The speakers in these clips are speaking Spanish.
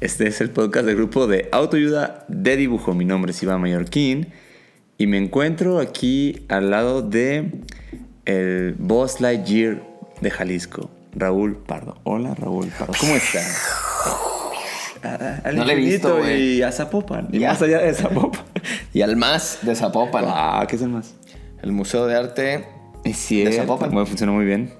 Este es el podcast del grupo de autoayuda de dibujo. Mi nombre es Iván Mallorquín y me encuentro aquí al lado de el Boss Lightyear de Jalisco, Raúl Pardo. Hola, Raúl Pardo. ¿Cómo estás? Al No le he visto, güey. y a Zapopan. Y Ya. más allá de Zapopan. Y al más de Zapopan. Ah, ¿qué es el más? El Museo de Arte. Es cierto. Zapopan. Bueno, funcionó muy bien.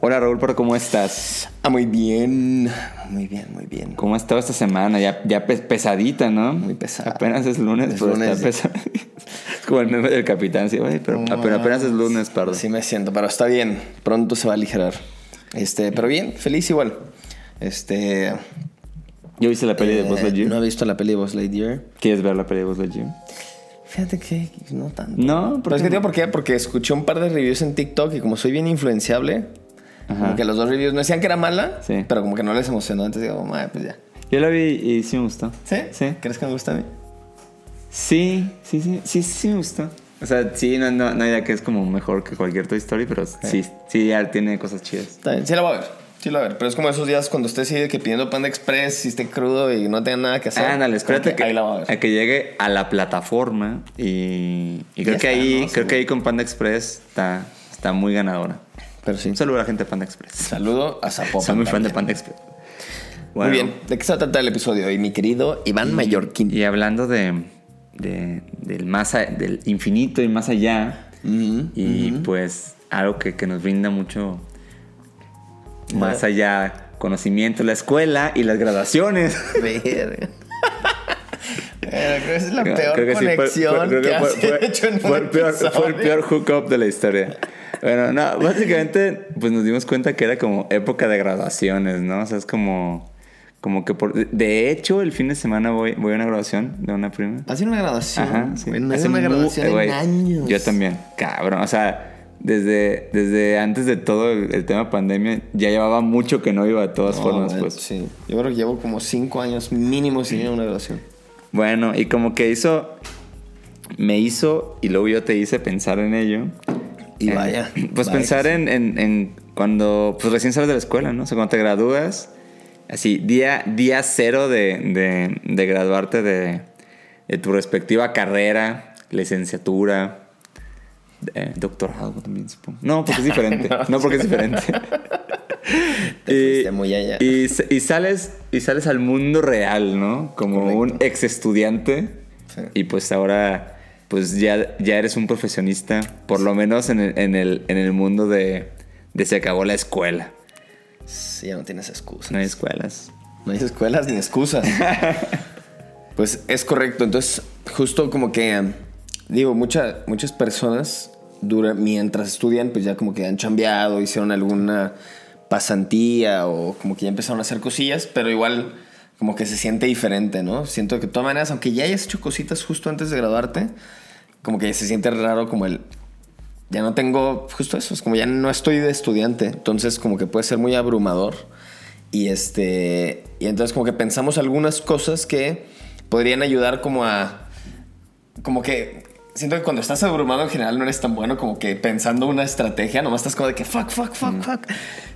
Hola, Raúl Pardo, ¿cómo estás? Ah, muy bien. Muy bien, muy bien. ¿Cómo ha estado esta semana? Ya, ya pe- pesadita, ¿no? Muy pesada. Apenas es lunes, Es pero lunes. está pesada. es como el meme del capitán, sí, "Ay, pero apenas, apenas es lunes, perdón. Así me siento, pero está bien. Pronto se va a aligerar. Este, pero bien, feliz igual. Este. ¿Yo viste la peli de Buzz eh, Lightyear? No he visto la peli de Buzz Lightyear. ¿Quieres ver la peli de Buzz Lightyear? Fíjate que no tanto. No, ¿por Pero es que digo no? por qué, porque escuché un par de reviews en TikTok y como soy bien influenciable, como que los dos reviews no decían que era mala, Sí. pero como que no les emocionó. Entonces digo, "Madre, pues ya. Yo la vi y sí me gustó. ¿Sí? Sí. ¿Crees que me gusta a mí? Sí, sí, sí, sí, sí me gustó. O sea, sí, no, no, no hay idea que es como mejor que cualquier Toy Story, pero sí, sí, ya tiene cosas chidas. Está bien, sí la voy a ver. Sí la voy a ver. Pero es como esos días cuando usted sigue que pidiendo Panda Express y esté crudo y no tenga nada que hacer. Ándale, espérate Como que, Ahí la voy a ver. a que llegue a la plataforma y, y creo Ya que está, ahí ¿no? creo Sí. que ahí con Panda Express está, está muy ganadora. Pero sí. Un saludo a la gente de Panda Express. Saludo a Zapopan. Soy muy fan de. Panda Express. Muy bien. ¿De qué se va a tratar el episodio hoy, mi querido Iván Mallorquín? Y hablando de, de- del, más a- del infinito y más allá, y pues algo que, que nos brinda mucho más allá conocimiento, la escuela y las graduaciones. Verga. Pero creo que esa es la Creo- peor creo que sí, fue- conexión fue- creo que, que has fue- fue- hecho en fue un el peor, fue el peor hookup de la historia. Bueno, no, básicamente pues nos dimos cuenta que era como época de graduaciones, ¿no? O sea, es como, como que por... De hecho, el fin de semana voy, voy a una graduación de una prima. ¿Has ido a una graduación? Ajá, sí. No Hace una graduación eh, en años. Yo también, cabrón. O sea, desde, desde antes de todo el, el tema pandemia, ya llevaba mucho que no iba de todas No, formas, pues. Sí. Yo creo que llevo como cinco años mínimo sin ir a una graduación. Bueno, y como que hizo, me hizo, y luego yo te hice pensar en ello. Y vaya, Pues vaya pensar sí. en, en- en cuando, pues recién sales de la escuela, ¿no? O sea, cuando te gradúas, así, día, día cero de, de- de graduarte de, de tu respectiva carrera, licenciatura, eh, doctorado también, supongo. No, porque es diferente. no, porque es diferente. Te fuiste muy allá. y, y sales, y sales al mundo real, ¿no? Como Correcto. un ex estudiante. Sí. Y pues ahora, pues ya, ya eres un profesionista, por lo menos en el, en el, en el mundo de, de se acabó la escuela. Sí, ya no tienes excusas. No hay escuelas. No hay escuelas ni excusas. pues es correcto. Entonces, justo como que, digo, mucha- muchas personas dura, mientras estudian, pues ya como que han chambeado, hicieron alguna pasantía o como que ya empezaron a hacer cosillas, pero igual como que se siente diferente, ¿no? Siento que de todas maneras, aunque ya hayas hecho cositas justo antes de graduarte, como que se siente raro como el... Ya no tengo justo eso, es como ya no estoy de estudiante, entonces como que puede ser muy abrumador. Y este. Y entonces, como que pensamos algunas cosas que podrían ayudar como a. Como que. Siento que cuando estás abrumado en general no eres tan bueno como que pensando una estrategia, nomás estás como de que fuck, fuck, fuck, fuck.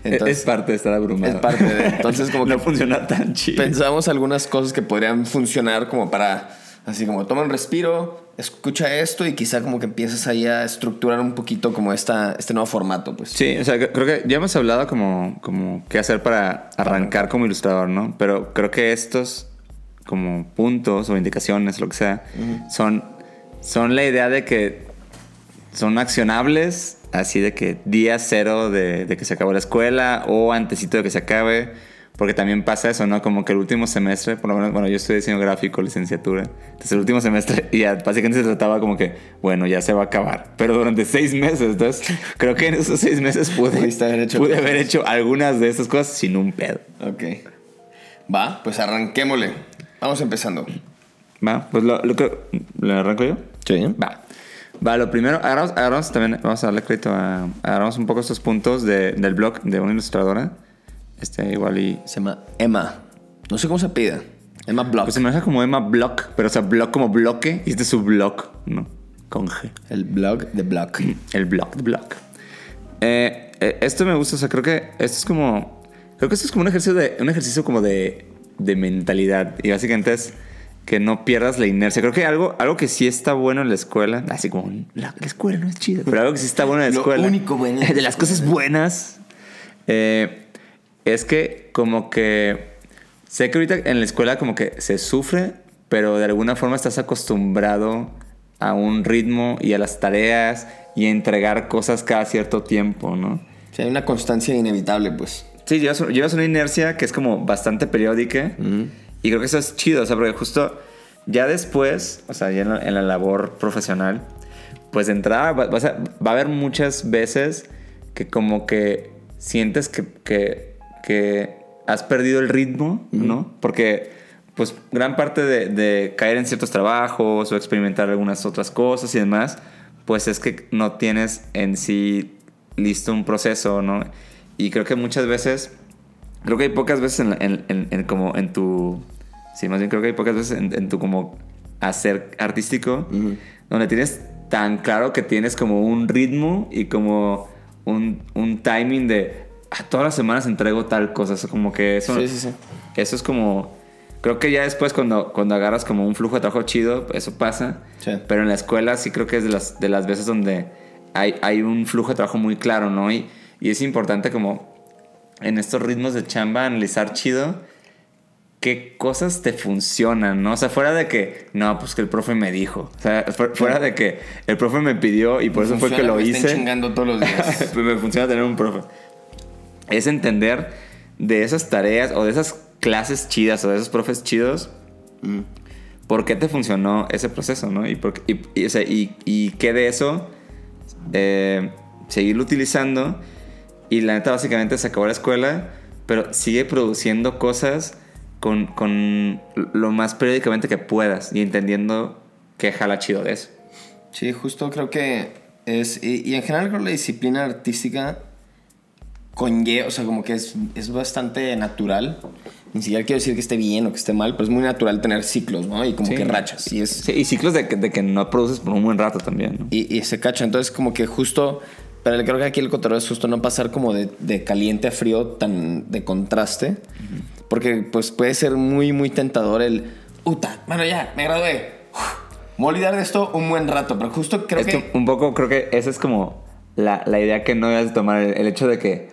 Entonces, es parte de estar abrumado. es parte de- entonces, como no que- funciona tan chido. pensamos algunas cosas que podrían funcionar como para. Así como toma un respiro, escucha esto y quizá como que empiezas ahí a estructurar un poquito como esta, este nuevo formato, pues. Sí, o sea, cre- creo que ya hemos hablado como, como qué hacer para arrancar como ilustrador, ¿no? Pero creo que estos como puntos o indicaciones, lo que sea, son, son la idea de que son accionables, así de que día cero de, de que se acabó la escuela o antesito de que se acabe. Porque también pasa eso, ¿no? Como que el último semestre, por lo menos, bueno, yo estudié diseño gráfico, licenciatura. Entonces el último semestre ya básicamente se trataba como que, bueno, ya se va a acabar. Pero durante seis meses, entonces creo que en esos seis meses pude, haber hecho pude haber hecho algunas de esas cosas sin un pedo. Ok. Va, pues arranquémosle. Vamos empezando. Va, pues lo, lo que. ¿Lo arranco yo? Sí. Va. Va, lo primero, agarramos, agarramos también, vamos a darle crédito a. Agarramos un poco estos puntos de- del blog de una ilustradora. Este, igual y. Se llama Emma. No sé cómo se pide. Emma Block. Pues se me deja como Emma Block, pero o sea, blog como bloque y este es su blog, ¿no? Con G. El blog de Block. El blog, de blog. Eh, eh, esto me gusta, o sea, creo que esto es como. Creo que esto es como un ejercicio de. Un ejercicio como de. de mentalidad. Y básicamente es que no pierdas la inercia. Creo que algo, algo que sí está bueno en la escuela. Así como la, la escuela no es chida. Pero algo que sí está bueno en la Lo escuela. único bueno De las cosas buenas. eh, es que como que. Sé que ahorita en la escuela como que se sufre, pero de alguna forma estás acostumbrado a un ritmo y a las tareas y a entregar cosas cada cierto tiempo, ¿no? Sea, hay una constancia inevitable, pues. Sí, llevas, llevas una inercia que es como bastante periódica y creo que eso es chido, o sea, porque justo ya después, o sea, ya en la, en la labor profesional, pues de entrada va, vas a- va a haber muchas veces que como que sientes que, que, que has perdido el ritmo, ¿no? Porque pues gran parte de, de caer en ciertos trabajos o experimentar algunas otras cosas y demás, pues es que no tienes en sí listo un proceso, ¿no? Y creo que muchas veces, creo que hay pocas veces en, la- en- en- en como en tu, sí, más bien creo que hay pocas veces en, tu como hacer artístico, donde tienes tan claro que tienes como un ritmo y como un, un timing de, "Ah, todas las semanas entrego tal cosa, eso como que eso, Sí, sí, sí. eso es como, creo que ya después cuando, cuando agarras como un flujo de trabajo chido, eso pasa, pero en la escuela sí creo que es de las, de las veces donde hay, hay un flujo de trabajo muy claro, ¿no? Y, y es importante como en estos ritmos de chamba analizar chido qué cosas te funcionan, ¿no? O sea, fuera de que, no, pues que el profe me dijo. O sea, fu- fuera de que el profe me pidió y por eso fue que lo me hice. chingando todos los días. Pues me funciona tener un profe. Es entender de esas tareas o de esas clases chidas o de esos profes chidos, por qué te funcionó ese proceso, ¿no? Y, por, qué- y, y, o sea, y, y qué de eso eh, seguirlo utilizando. Y la neta, básicamente se acabó la escuela, pero sigue produciendo cosas con, con lo más periódicamente que puedas y entendiendo qué jala chido de eso. Sí, justo creo que es. Y, y en general creo que la disciplina artística conlleva, o sea, como que es, es bastante natural. Ni siquiera quiero decir que esté bien o que esté mal, pero es muy natural tener ciclos, ¿no? Y como Sí. que rachas. Y es. Sí, y ciclos de que, de que no produces por un buen rato también, ¿no? Y, y se cacha. Entonces, como que justo. Pero creo que aquí el cotorreo es justo no pasar como de, de caliente a frío, tan de contraste. Porque, pues, puede ser muy, muy tentador el. Uta, bueno, ya, me gradué. Uf, Me voy a olvidar de esto un buen rato. Pero justo creo Es que. un poco creo que esa es como la, la idea que no debes de tomar, el, el hecho de que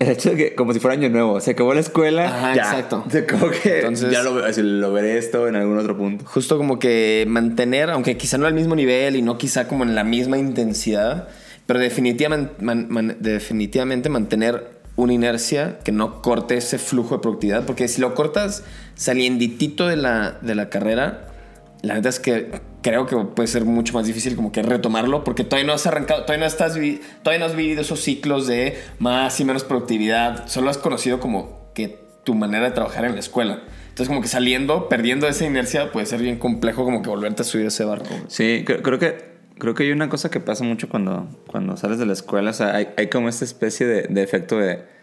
el hecho de que como si fuera año nuevo, se acabó la escuela, Ajá, ya, exacto. se acabó que Entonces- ya lo, lo veré esto en algún otro punto. Justo como que mantener, aunque quizá no al mismo nivel y no quizá como en la misma intensidad, pero definitivamente, man- man- definitivamente mantener una inercia que no corte ese flujo de productividad, porque si lo cortas salienditito de la, de la carrera, la neta es que creo que puede ser mucho más difícil como que retomarlo, porque todavía no has arrancado, todavía no, estás, todavía no has vivido esos ciclos de más y menos productividad, solo has conocido como que tu manera de trabajar en la escuela. Entonces como que saliendo, perdiendo esa inercia, puede ser bien complejo como que volverte a subir a ese barco. Sí, creo, que creo que hay una cosa que pasa mucho cuando, cuando sales de la escuela, o sea, hay, como esta especie de efecto de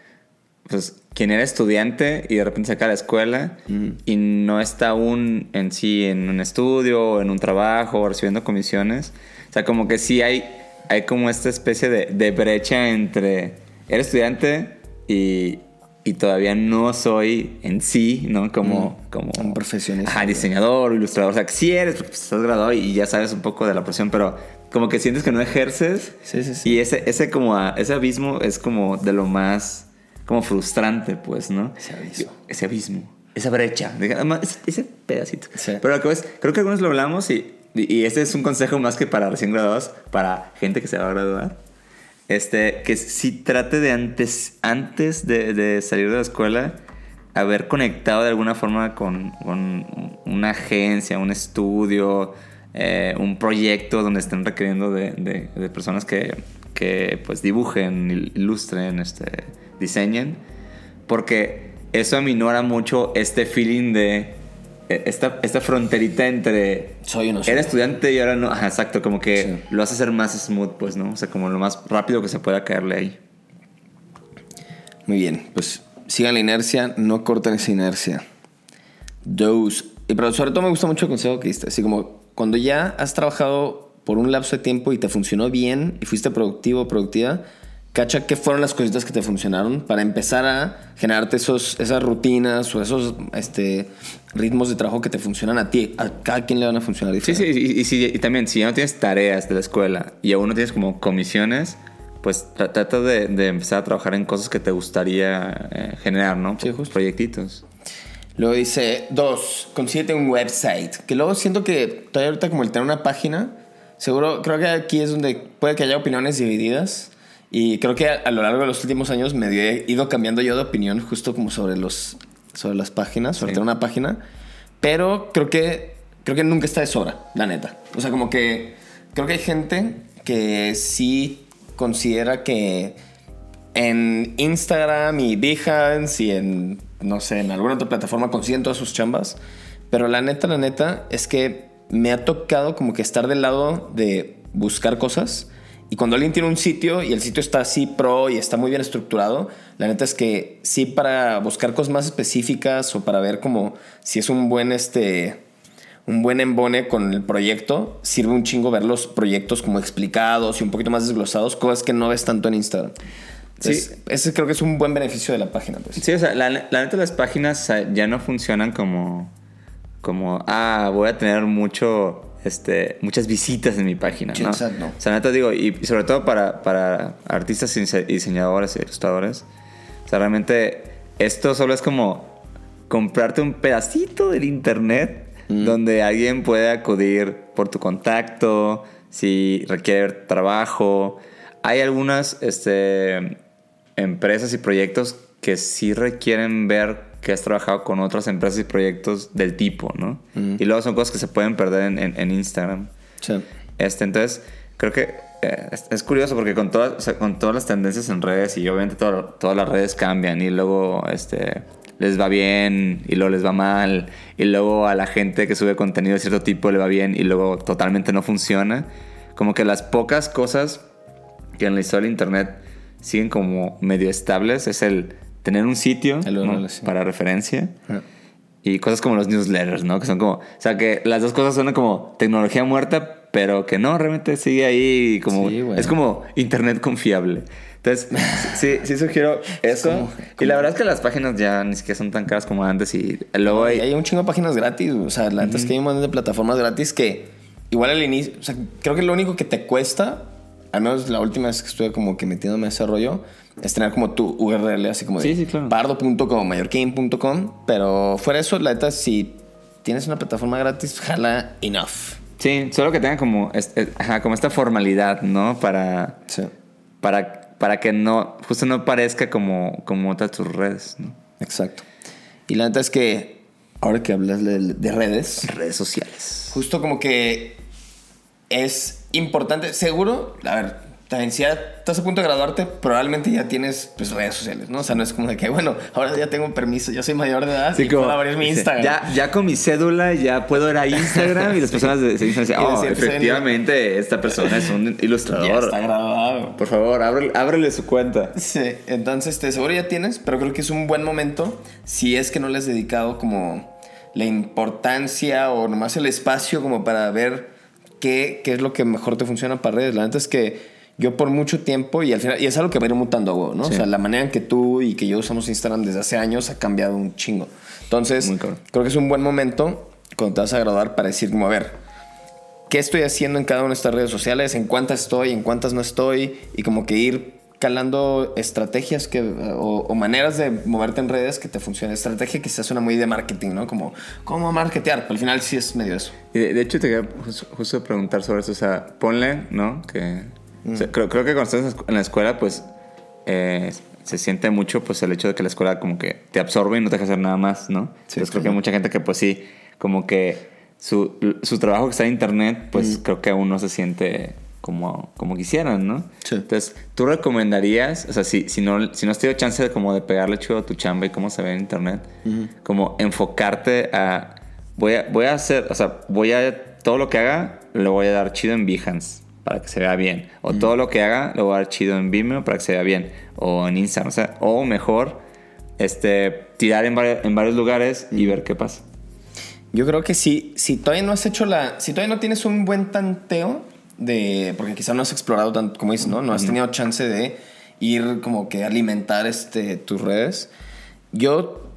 pues quien era estudiante y de repente se acaba la escuela y no está aún en sí en un estudio o en un trabajo o recibiendo comisiones. O sea, como que sí hay, hay como esta especie de, de brecha entre era estudiante y, y todavía no soy en sí, ¿no? Como, como Un profesionista. Ajá, diseñador, ilustrador. O sea, que sí eres, porque pues, estás graduado y ya sabes un poco de la profesión, pero como que sientes que no ejerces. Sí, sí, sí. Y ese, ese, como, ese abismo es como de lo más como frustrante, pues, ¿no? Ese abismo. Ese abismo. Esa brecha. Ese, ese pedacito. Sí. Pero lo que ves, creo que algunos lo hablamos y, y, este es un consejo más que para recién graduados, para gente que se va a graduar. Este, que si trate de antes, antes de, de salir de la escuela, haber conectado de alguna forma con, con una agencia, un estudio, eh, un proyecto donde estén requiriendo de, de- de personas que, que pues dibujen, il- ilustren, este, diseñen, porque eso aminora mucho este feeling de eh, esta, esta fronterita entre Soy no era estudiante y ahora no. Ajá, exacto, como que lo hace ser más smooth, pues, ¿no? O sea, como lo más rápido que se pueda caerle ahí. Muy bien, pues sigan la inercia, no corten esa inercia. Dos. Y pero sobre todo me gusta mucho el consejo que diste. Así como cuando ya has trabajado por un lapso de tiempo y te funcionó bien y fuiste productivo productiva, cacha qué fueron las cositas que te funcionaron para empezar a generarte esos, esas rutinas o esos este, ritmos de trabajo que te funcionan a ti. A cada quien le van a funcionar Sí, diferente. sí, y, y, si- y también, si ya no tienes tareas de la escuela y aún no tienes como comisiones, pues tra- trata de, de empezar a trabajar en cosas que te gustaría eh, generar, ¿no? Sí, justo. Proyectitos. Luego dice, dos, consíguete un website. Que luego siento que todavía ahorita como el tener una página, seguro, creo que aquí es donde puede que haya opiniones divididas. Y creo que a, a lo largo de los últimos años me he ido cambiando yo de opinión justo como sobre, los, sobre las páginas, sobre Sí. tener una página. Pero creo que, creo que nunca está de sobra, la neta. O sea, como que creo que hay gente que sí considera que en Instagram y Behance y en, no sé, en alguna otra plataforma consiguen todas sus chambas. Pero la neta, la neta, es que me ha tocado como que estar del lado de buscar cosas. Y cuando alguien tiene un sitio y el sitio está así pro y está muy bien estructurado, la neta es que sí para buscar cosas más específicas o para ver como si es un buen este un buen embone con el proyecto, sirve un chingo ver los proyectos como explicados y un poquito más desglosados, cosas que no ves tanto en Instagram. Sí. Sí. ese creo que es un buen beneficio de la página. Pues. Sí, o sea, la, la neta las páginas sea, ya no funcionan como, como, ah, voy a tener mucho, este, muchas visitas en mi página, ¿no? exacto. O sea, neta digo, y, y sobre todo para, para artistas y dise- diseñadores y ilustradores, o sea, realmente esto solo es como comprarte un pedacito del internet donde alguien puede acudir por tu contacto, si requiere trabajo. Hay algunas este, empresas y proyectos que sí requieren ver que has trabajado con otras empresas y proyectos del tipo, ¿no? Y luego son cosas que se pueden perder en, en- en Instagram. Sí. Este, entonces, creo que eh, es, es curioso porque con todas, o sea, con todas las tendencias en redes y obviamente todo- todas las redes cambian y luego este, les va bien y luego les va mal y luego a la gente que sube contenido de cierto tipo le va bien y luego totalmente no funciona. Como que las pocas cosas que en la historia del internet siguen como medio estables es el tener un sitio ¿no? Para referencia Ah. y cosas como los newsletters, ¿no? Que son como, o sea, que las dos cosas son como tecnología muerta, pero que no, realmente sigue ahí como, Sí, güey. es como internet confiable. Entonces, sí, sí sugiero eso. como- Y la verdad es que las páginas ya ni siquiera son tan caras como antes y luego hay... hay un chingo de páginas gratis. O sea, la neta es que hay un montón de plataformas gratis que igual al inicio, o sea, creo que lo único que te cuesta, al menos la última vez que estuve como que metiéndome a ese rollo, es tener como tu URL así como de Sí, sí, claro. pardo.com, mallorquín.com. Pero fuera eso, la neta, si tienes una plataforma gratis, jala enough. Sí, solo que tenga como, como esta formalidad, ¿no? Para, Sí, para, para que no, justo no parezca como, como otras tus redes, ¿no? exacto. Y la neta es que ahora que hablas de, de redes, Redes sociales. justo como que es importante, seguro, a ver, también si ya estás a punto de graduarte, probablemente ya tienes pues, redes sociales, ¿no? O sea, no es como de que, bueno, ahora ya tengo permiso, ya soy mayor de edad y puedo abrir mi dice, Instagram. Ya, ya con mi cédula ya puedo ir a Instagram y las personas se dicen así, oh, decir, efectivamente, esta persona es un Ya ilustrador. está graduado. Por favor, ábrele, ábrele su cuenta. Sí, entonces este, seguro ya tienes, pero creo que es un buen momento si es que no le has dedicado como la importancia o nomás el espacio como para ver qué, qué es lo que mejor te funciona para redes. La neta es que yo por mucho tiempo, y al final, y es algo que va a ir mutando ¿no? Sí. O sea, la manera en que tú y que yo usamos Instagram desde hace años ha cambiado un chingo. Entonces, creo que es un buen momento cuando te vas a graduar para decir como, a ver, qué estoy haciendo en cada una de estas redes sociales, en cuántas estoy, en cuántas no estoy, y como que ir calando estrategias que, o, o maneras de moverte en redes que te funcionen. Estrategia quizás suena muy de marketing, ¿no? Como, ¿cómo marketear? Pero al final sí es medio eso. Y de, de hecho, te quería justo, preguntar sobre eso. O sea, ponle, ¿no? Que. o Mm. sea, creo, creo que cuando estás en la escuela, pues. eh, se siente mucho, pues, el hecho de que la escuela, como que te absorbe y no te deja hacer nada más, ¿no? Sí, Entonces, creo que hay mucha gente que, pues, sí, como que su, su trabajo que está en internet, pues, Mm. creo que aún no se siente como, como quisieran, ¿no? Sí. Entonces, ¿tú recomendarías, o sea, si, si, no, si no has tenido chance de como de pegarle chido a tu chamba y cómo se ve en internet, como enfocarte a voy a, voy a hacer, o sea, voy a, todo lo que haga, lo voy a dar chido en Behance para que se vea bien. O todo lo que haga, lo voy a dar chido en Vimeo para que se vea bien. O en Instagram, o sea, o mejor, este, tirar en, vari- en varios lugares y ver qué pasa. Yo creo que si, si todavía no has hecho la. Si todavía no tienes un buen tanteo de. Porque quizá no has explorado tanto, como dices, ¿no? No has tenido chance de ir como que alimentar este, tus redes. Yo,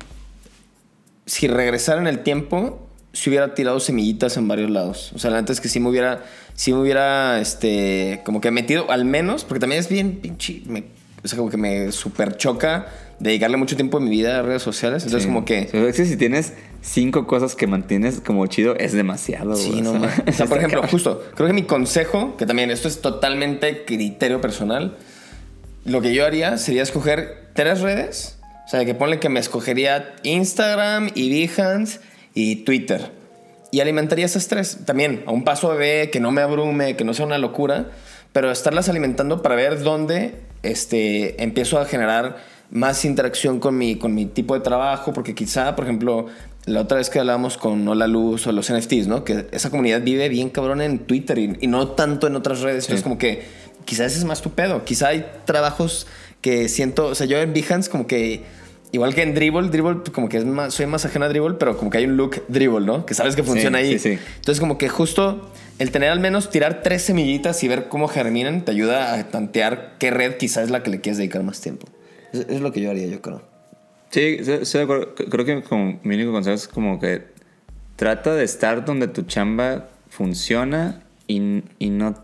si regresara en el tiempo, si hubiera tirado semillitas en varios lados. O sea, la neta es que sí me hubiera. Sí me hubiera, este. Como que metido, al menos, porque también es bien pinche. me- o sea, como que me super choca dedicarle mucho tiempo de mi vida a redes sociales. Entonces, Sí. como que. Sí, es que si tienes cinco cosas que mantienes como chido, es demasiado. Sí, güey, no o sea. O por ejemplo, cabrón. justo, creo que mi consejo, que también esto es totalmente criterio personal, lo que yo haría sería escoger tres redes. O sea, que ponle que me escogería Instagram y Behance y Twitter. Y alimentaría esas tres. También a un paso de que no me abrume, que no sea una locura, pero estarlas alimentando para ver dónde este, empiezo a generar más interacción con mi, con mi tipo de trabajo, porque quizá, por ejemplo, la otra vez que hablábamos con Hola Luz o los NFTs, ¿no? Que esa comunidad vive bien cabrón en Twitter y, y no tanto en otras redes. Entonces, como que quizás es más tu pedo. Quizá hay trabajos que siento, o sea, yo en Behance como que, igual que en Dribble, Dribble como que es más, soy más ajena a Dribble, pero como que hay un look Dribble, ¿no? Que sabes que funciona Sí, ahí. sí, sí. Entonces, como que justo el tener al menos tirar tres semillitas y ver cómo germinan te ayuda a tantear qué red quizás es la que le quieres dedicar más tiempo. Es, es lo que yo haría, yo creo. Sí, estoy de acuerdo. Creo que como mi único consejo es como que trata de estar donde tu chamba funciona y, y no,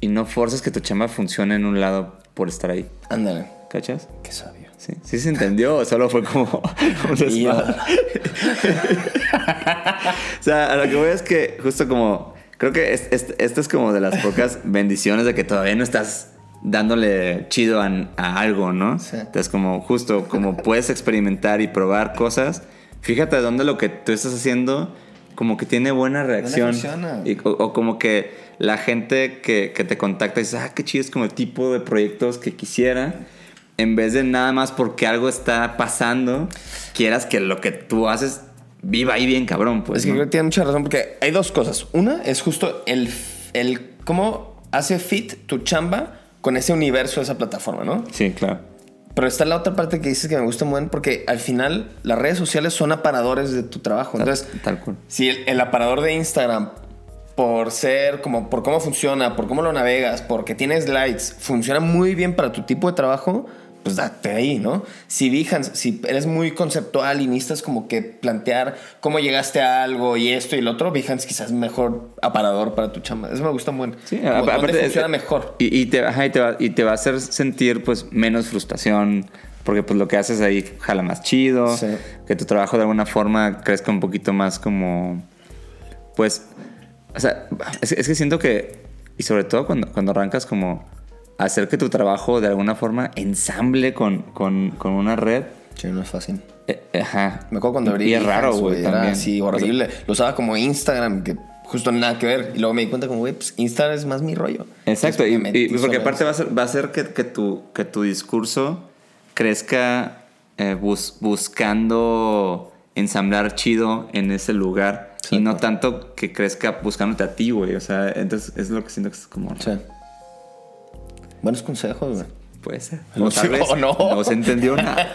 y no forces que tu chamba funcione en un lado por estar ahí. Ándale. ¿Cachas? Qué sabio. Sí, sí se entendió solo fue como un? O sea, a lo que voy es que justo como... Creo que es- es- esta es como de las pocas bendiciones de que todavía no estás dándole chido a, a algo, ¿no? Sí. Entonces como justo como puedes experimentar y probar cosas, fíjate dónde lo que tú estás haciendo como que tiene buena reacción. Y- o, o como que la gente que, que te contacta dice, ah, qué chido es como el tipo de proyectos que quisiera. En vez de nada más porque algo está pasando, quieras que lo que tú haces viva ahí bien cabrón, pues. Es que ¿no? creo que tiene mucha razón porque hay dos cosas. Una es justo el, el cómo hace fit tu chamba con ese universo de esa plataforma, ¿no? Sí, claro. Pero está la otra parte que dices que me gusta muy bien porque al final las redes sociales son aparadores de tu trabajo. Tal- Entonces, tal cual. si el, el aparador de Instagram, por ser como, por cómo funciona, por cómo lo navegas, porque tienes likes, funciona muy bien para tu tipo de trabajo, pues date ahí, ¿no? Si Behance, si eres muy conceptual y necesitas como que plantear cómo llegaste a algo y esto y lo otro, Behance quizás es mejor aparador para tu chamba. Eso me gusta muy bien. Sí, Como aparte funciona es- mejor. Y, y te, ajá, y, te va, y te va a hacer sentir pues menos frustración, porque pues lo que haces ahí jala más chido, Sí. que tu trabajo de alguna forma crezca un poquito más como, pues, o sea, es, es que siento que, y sobre todo cuando, cuando arrancas como hacer que tu trabajo de alguna forma ensamble con, con, con una red, Sí, no es fácil. eh, ajá. Me acuerdo cuando abrí Y es raro, güey, también. así horrible. Lo usaba como Instagram, que justo nada que ver. Y luego me di cuenta como, güey, pues Instagram es más mi rollo. Exacto, y, Entonces, porque aparte va a, ser, va a hacer que, que tu, que tu discurso crezca eh, bus- buscando ensamblar chido en ese lugar y no tanto que crezca buscándote a ti, güey. O sea, entonces es lo que siento que es como... Sí. Buenos consejos, güey. Puede ser. No O tal vez o no. no se entendió nada.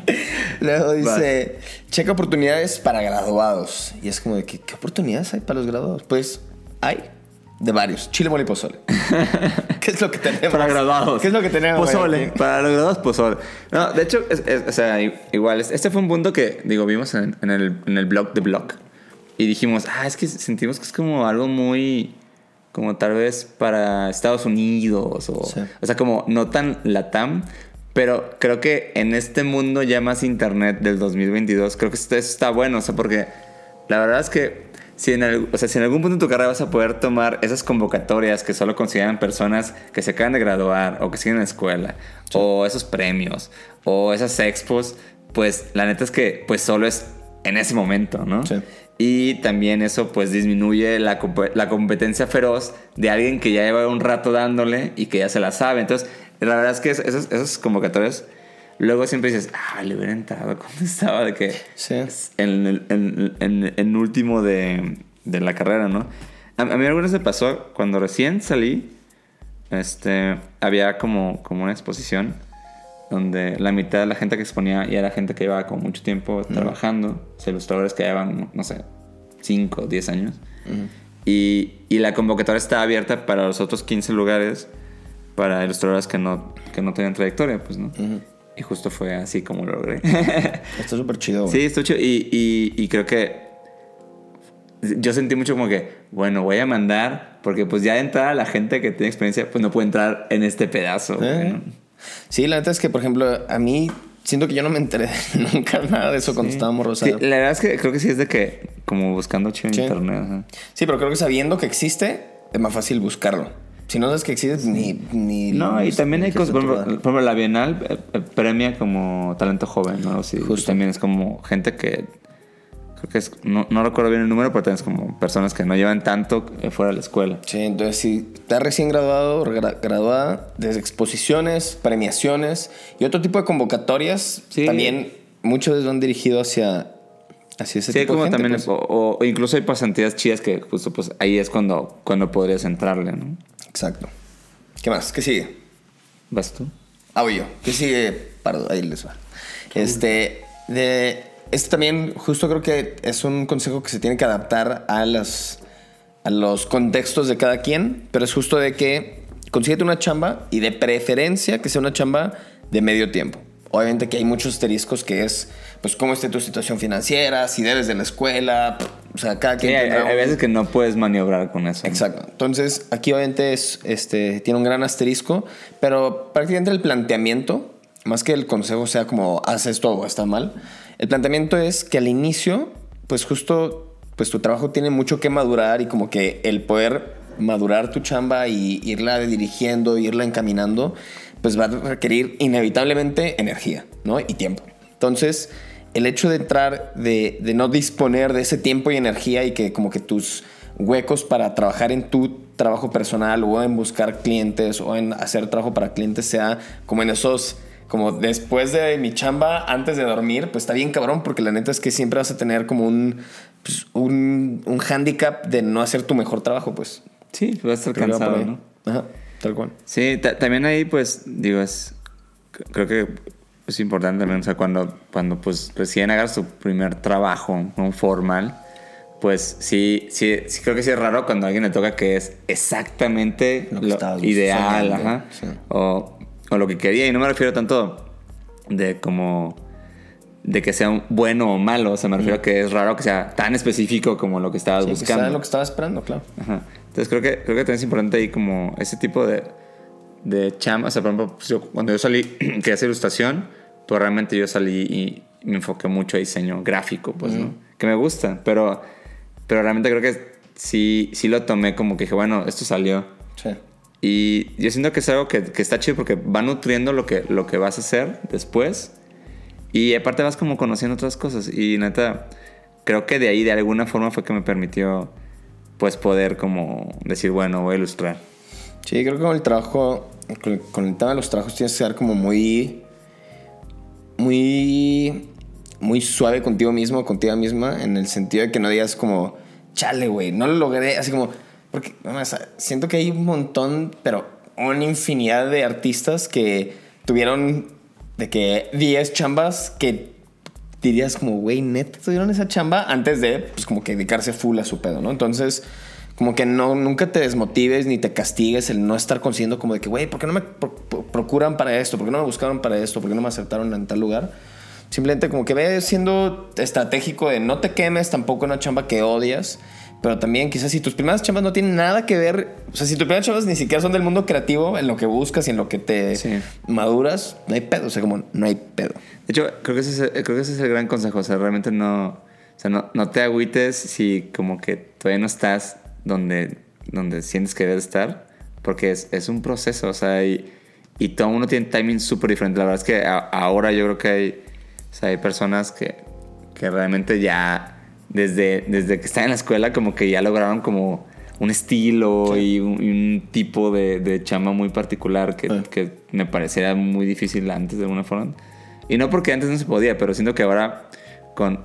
Luego dice, checa oportunidades para graduados. Y es como de, ¿qué, qué oportunidades hay para los graduados? Pues hay de varios. Chile, mole y pozole. ¿Qué es lo que tenemos? Para graduados. ¿Qué es lo que tenemos? Pozole. güey? Para los graduados, pozole. No, de hecho, es- es- o sea, igual, es- este fue un punto que, digo, vimos en, en el, en el blog de blog. Y dijimos, ah, es que sentimos que es como algo muy, como tal vez para Estados Unidos. O, Sí. o sea, como no tan latam. Pero creo que en este mundo ya más internet del 2022, creo que esto eso está bueno. O sea, porque la verdad es que si en, al- o sea, si en algún punto de tu carrera vas a poder tomar esas convocatorias que solo consideran personas que se acaban de graduar o que siguen en la escuela, o esos premios, o esas expos, pues la neta es que pues solo es en ese momento, ¿no? Sí. Y también eso pues disminuye la, la competencia feroz de alguien que ya lleva un rato dándole y que ya se la sabe. Entonces, la verdad es que es- esas, esas convocatorias luego siempre dices, ah, le hubiera entrado cuando estaba de que Sí. en, el- en, en- en último de, de la carrera, ¿no? A, a mí alguna vez me pasó, cuando recién salí, este, había como, como una exposición donde la mitad de la gente que exponía ya era gente que llevaba como mucho tiempo trabajando, o sea, ilustradores que llevaban, no sé, 5 o 10 años. y, y la convocatoria estaba abierta para los otros 15 lugares para ilustradores que no, que no tenían trayectoria, pues, ¿no? Y justo fue así como lo logré. Está súper chido, güey. Sí, estuvo chido. Y, y, y creo que yo sentí mucho como que, bueno, voy a mandar, porque pues ya de entrada la gente que tiene experiencia, pues no puede entrar en este pedazo. güey, Eh. ¿no? Sí, la neta es que, por ejemplo, a mí siento que yo no me enteré nunca nada de eso cuando estábamos Sí, rosados. la verdad es que creo que sí es de que, como buscando chido en Sí. internet. ajá. Sí, pero creo que sabiendo que existe, es más fácil buscarlo. Si no sabes que existe, ni. ni No, y también hay cosas, ejemplo, por ejemplo, la Bienal eh, eh, premia como talento joven, ¿no? Sí, Justo. También es como gente que, creo que es, no, no recuerdo bien el número, pero también es como personas que no llevan tanto eh, fuera de la escuela. Sí, entonces si estás recién graduado, gra- graduada, desde exposiciones, premiaciones y otro tipo de convocatorias, Sí. también muchas veces van dirigido hacia, hacia ese Sí, tipo como de gente. también, pues. o, o incluso hay pasantías chidas que justo pues ahí es cuando, cuando podrías entrarle, ¿no? Exacto. ¿Qué más? ¿Qué sigue? ¿Vas tú? Ah, voy yo. ¿Qué sigue? Pardo, ahí les va. Este, de, este también, justo creo que es un consejo que se tiene que adaptar a, las, a los contextos de cada quien, pero es justo de que consíguete una chamba y de preferencia que sea una chamba de medio tiempo. Obviamente que hay muchos asteriscos que es, pues, cómo esté tu situación financiera, si debes de la escuela, o sea, cada Sí, quien hay, tendrá hay un- veces que no puedes maniobrar con eso. Exacto. Entonces, aquí obviamente es, este, tiene un gran asterisco, pero prácticamente el planteamiento, más que el consejo sea como haz esto o está mal, el planteamiento es que al inicio, pues justo, pues tu trabajo tiene mucho que madurar y como que el poder madurar tu chamba y irla dirigiendo, irla encaminando, pues va a requerir inevitablemente energía, ¿no? Y tiempo. Entonces, el hecho de entrar, de, de no disponer de ese tiempo y energía y que como que tus huecos para trabajar en tu trabajo personal o en buscar clientes o en hacer trabajo para clientes sea como en esos, como después de mi chamba, antes de dormir, pues está bien cabrón porque la neta es que siempre vas a tener como un, pues, un, un handicap de no hacer tu mejor trabajo, pues. Sí, vas a estar cansado. ¿no? Ajá, tal cual. Sí, ta- también ahí, pues, digo, es. Creo que es importante también, o sea, cuando, cuando pues recién hagas tu primer trabajo, no formal, pues sí, sí, sí, creo que sí es raro cuando a alguien le toca que es exactamente Lo que lo, ideal, ajá, sí. o, o lo que quería, y no me refiero tanto de como de que sea un bueno o malo, o sea, me refiero a que es raro que sea tan específico como lo que estabas Sí, que buscando. sea lo que estaba esperando, claro. Ajá. Entonces creo que, creo que también es importante ahí como ese tipo de, de chamba. O sea, por ejemplo, pues, yo- cuando yo salí, que hacer ilustración, pues realmente yo salí y me enfoqué mucho a diseño gráfico, pues, ¿no? Que me gusta, pero, pero realmente creo que sí, sí lo tomé como que dije, bueno, esto salió. Sí. Y yo siento que es algo que, que está chido porque va nutriendo lo que, lo que vas a hacer después. Y aparte vas como conociendo otras cosas. Y neta, creo que de ahí de alguna forma fue que me permitió pues poder como decir, bueno, voy a ilustrar. Sí, creo que con el trabajo, con, con el tema de los trabajos tienes que ser como muy, muy, muy suave contigo mismo, contigo misma, en el sentido de que no digas como, chale, güey, no lo logré, así como, porque siento que hay un montón, pero una infinidad de artistas que tuvieron de que 10 chambas que dirías como, güey, neta tuvieron esa chamba antes de, pues como que dedicarse full a su pedo, ¿no? Entonces, como que no, nunca te desmotives ni te castigues el no estar consciendo como de que, güey, ¿por qué no me pro- pro- procuran para esto? ¿Por qué no me buscaron para esto? ¿Por qué no me aceptaron en tal lugar? Simplemente como que ve siendo estratégico de no te quemes tampoco en una chamba que odias, pero también quizás si tus primeras chambas no tienen nada que ver, o sea, si tus primeras chambas ni siquiera son del mundo creativo, en lo que buscas y en lo que te Sí. maduras, no hay pedo, o sea, como no hay pedo. De hecho, creo que ese es el, creo que ese es el gran consejo. O sea, realmente no, o sea, no, no te agüites si como que todavía no estás donde, donde sientes que debes estar, porque es, es un proceso, o sea, y, y todo mundo tiene timing súper diferente. La verdad es que a- ahora yo creo que hay, o sea, hay personas que, que realmente ya desde, desde que están en la escuela como que ya lograron como un estilo y, un, y un tipo de, de chamba muy particular que, Sí. que me pareciera muy difícil antes de alguna forma. Y no porque antes no se podía, pero siento que ahora con,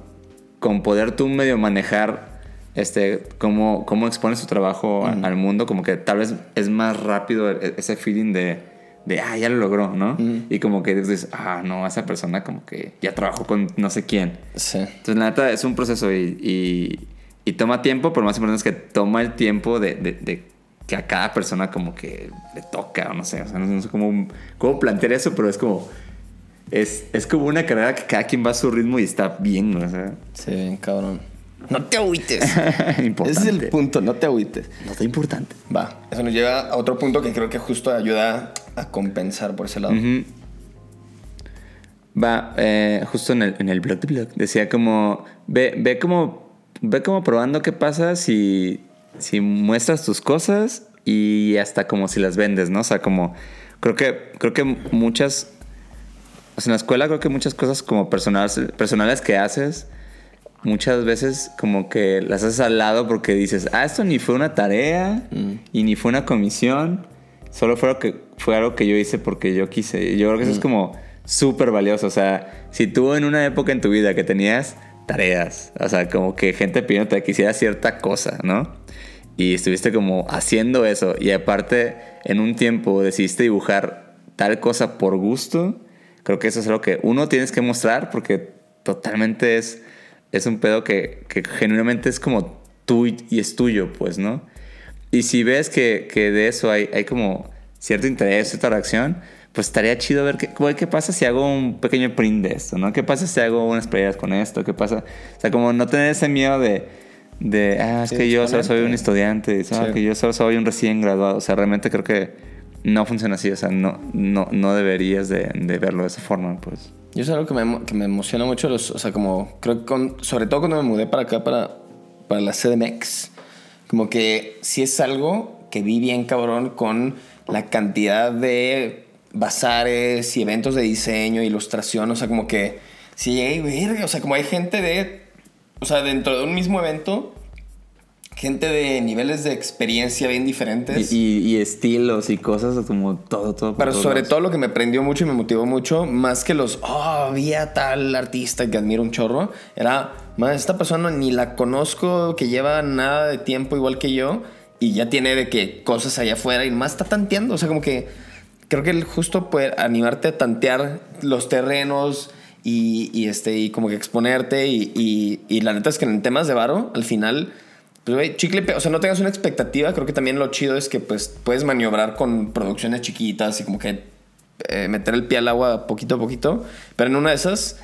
con poder tú medio manejar este, cómo, cómo expones tu trabajo a- al mundo, como que tal vez es más rápido e- ese feeling de, de ah, ya lo logró, ¿no? Y como que dices, ah, no, esa persona como que ya trabajó con no sé quién. Sí. Entonces, la neta, es un proceso y, y, y toma tiempo, pero lo más importante es que toma el tiempo de, de- de que a cada persona como que le toca, o no sé, o sea, no, no sé cómo, cómo plantear eso, pero es como, es, es como una carrera que cada quien va a su ritmo y está bien, ¿no? o sea, Sí, cabrón. No te agüites. Ese es el punto, no te agüites. No está importante. Va, eso nos lleva a otro punto que creo que justo ayuda a compensar por ese lado. Va, eh, justo en el, en el blog de blog, decía como, ve, ve como, ve como probando qué pasa si, si muestras tus cosas y hasta como si las vendes, ¿no? O sea, como, creo que, creo que muchas, o sea, en la escuela creo que muchas cosas como personales, personales que haces, muchas veces como que las haces al lado porque dices, ah, esto ni fue una tarea y ni fue una comisión, solo fue, lo que, fue algo que yo hice porque yo quise. Yo creo que eso es como súper valioso. O sea, si tú en una época en tu vida que tenías tareas, o sea, como que gente pidiéndote que hicieras cierta cosa, ¿no? Y estuviste como haciendo eso y aparte en un tiempo decidiste dibujar tal cosa por gusto, creo que eso es algo que uno tienes que mostrar porque totalmente es, es un pedo que, que genuinamente es como tú y, y es tuyo, pues, ¿no? Y si ves que, que de eso hay, hay como cierto interés, cierta reacción, pues estaría chido ver qué, qué pasa si hago un pequeño print de esto, ¿no? ¿Qué pasa si hago unas playeras con esto? ¿Qué pasa? O sea, como no tener ese miedo de, de ah, es Sí, que yo solo soy un estudiante, ah, Sí. que yo solo soy un recién graduado. O sea, realmente creo que no funciona así. O sea, no, no, no deberías de, verlo de esa forma, pues. Yo es algo que me, que me emociona mucho, los, o sea, como, creo que con- sobre todo cuando me mudé para acá, para, para la CDMX, como que sí es algo que vi bien cabrón con la cantidad de bazares y eventos de diseño, ilustración, o sea, como que, sí, ey, verga, o sea, como hay gente de, o sea, dentro de un mismo evento, gente de niveles de experiencia bien diferentes. Y, y- y estilos y cosas como todo, todo. Pero sobre lados. todo lo que me prendió mucho y me motivó mucho, más que los, oh, había tal artista que admiro un chorro, era, más esta persona ni la conozco, que lleva nada de tiempo igual que yo, y ya tiene de que cosas allá afuera y más está tanteando. O sea, como que creo que justo poder animarte a tantear los terrenos y, y este, y como que exponerte. Y, y, y la neta es que en temas de varo, al final. Pues, güey, chicle, o sea, no tengas una expectativa. Creo que también lo chido es que, pues, puedes maniobrar con producciones chiquitas y como que eh, meter el pie al agua poquito a poquito. Pero en una de esas,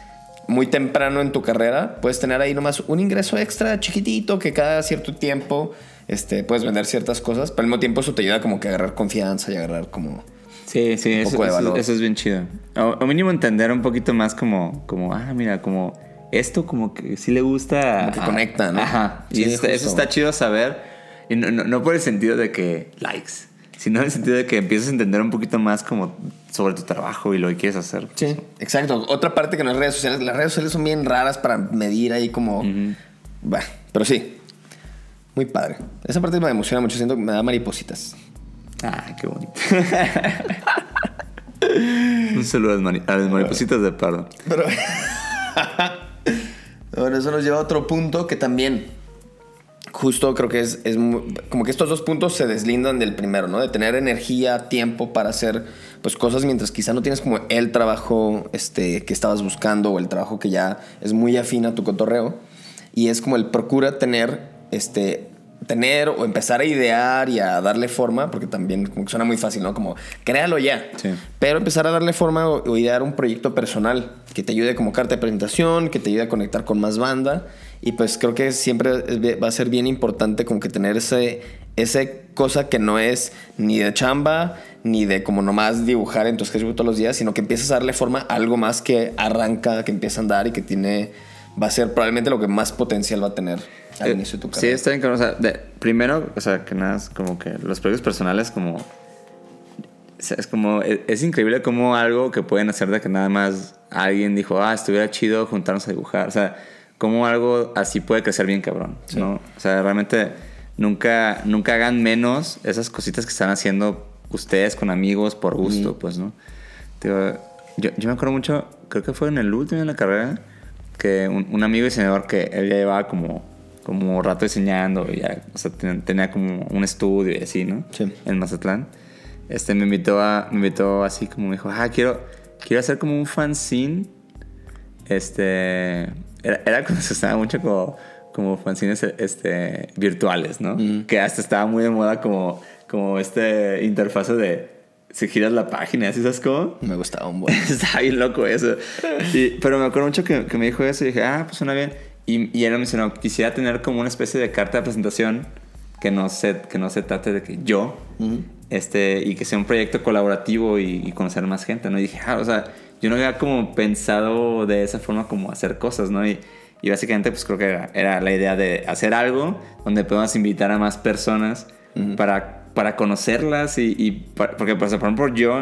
muy temprano en tu carrera, puedes tener ahí nomás un ingreso extra chiquitito que cada cierto tiempo este, puedes vender ciertas cosas. Pero al mismo tiempo eso te ayuda como que a agarrar confianza y agarrar como... Sí, sí, un eso, poco de eso- valor. eso es bien chido. O, o mínimo entender un poquito más como, como, ah, mira, como esto como que sí le gusta. Como que conecta, ¿no? Ajá. Sí, y eso, está- eso está chido saber. Y no, no- no por el sentido de que likes, sino en el sentido de que empiezas a entender un poquito más como sobre tu trabajo y lo que quieres hacer. Sí, exacto. Otra parte que no es redes sociales. Las redes sociales son bien raras para medir ahí como... Bah, pero sí. Muy padre. Esa parte me emociona mucho. Siento que me da maripositas. Ah, qué bonito. un saludo a las, mari- a las maripositas de pardo. Pero... bueno, eso nos lleva a otro punto que también... Justo creo que es, es muy- como que estos dos puntos se deslindan del primero, ¿no? De tener energía, tiempo para hacer pues cosas mientras quizá no tienes como el trabajo este, que estabas buscando o el trabajo que ya es muy afín a tu cotorreo. Y es como el procura tener, este, tener o empezar a idear y a darle forma, porque también como que suena muy fácil, ¿no? Como créalo ya. Sí. Pero empezar a darle forma o, o idear un proyecto personal que te ayude como carta de presentación, que te ayude a conectar con más banda. Y pues creo que siempre es va a ser bien importante como que tener ese, ese cosa que no es ni de chamba, ni de como nomás dibujar en tu sketchbook todos los días, sino que empiezas a darle forma a algo más que arranca, que empieza a andar y que tiene, va a ser probablemente lo que más potencial va a tener al Eh, inicio de tu Sí, carrera. está bien. O sea, de- primero, o sea, que nada, es como que los proyectos personales, como. o sea, es como. Es, es increíble como algo que pueden hacer de que nada más alguien dijo, ah, estuviera chido juntarnos a dibujar. O sea, como algo así puede crecer bien, cabrón. ¿no? O sea, realmente nunca, nunca hagan menos esas cositas que están haciendo ustedes con amigos por gusto, pues, ¿no? Digo, yo, yo me acuerdo mucho creo que fue en el último de la carrera, que un, un amigo diseñador que él ya llevaba como, como rato diseñando, ya, o sea, ten- tenía como un estudio y así, ¿no? Sí. En Mazatlán. Este, me invitó a, me invitó así como me dijo, ah, quiero, quiero hacer como un fanzine. Este, era, era cuando se usaba mucho como, como fanzines este, virtuales, ¿no? Que hasta estaba muy de moda como, como este interfaz de si giras la página, ¿así sabes cómo? Me gustaba un buen. Está bien loco eso. Y- pero me acuerdo mucho que, que me dijo eso y dije, ah, pues suena bien. Y, y él me mencionó, quisiera tener como una especie de carta de presentación que no se, que no se trate de que yo, este, y que sea un proyecto colaborativo y, y conocer más gente, ¿no? Y dije, ah, o sea, yo no había como pensado de esa forma como hacer cosas, ¿no? Y, y básicamente pues creo que era, era la idea de hacer algo donde podamos invitar a más personas para, para conocerlas y, porque pues, por ejemplo yo,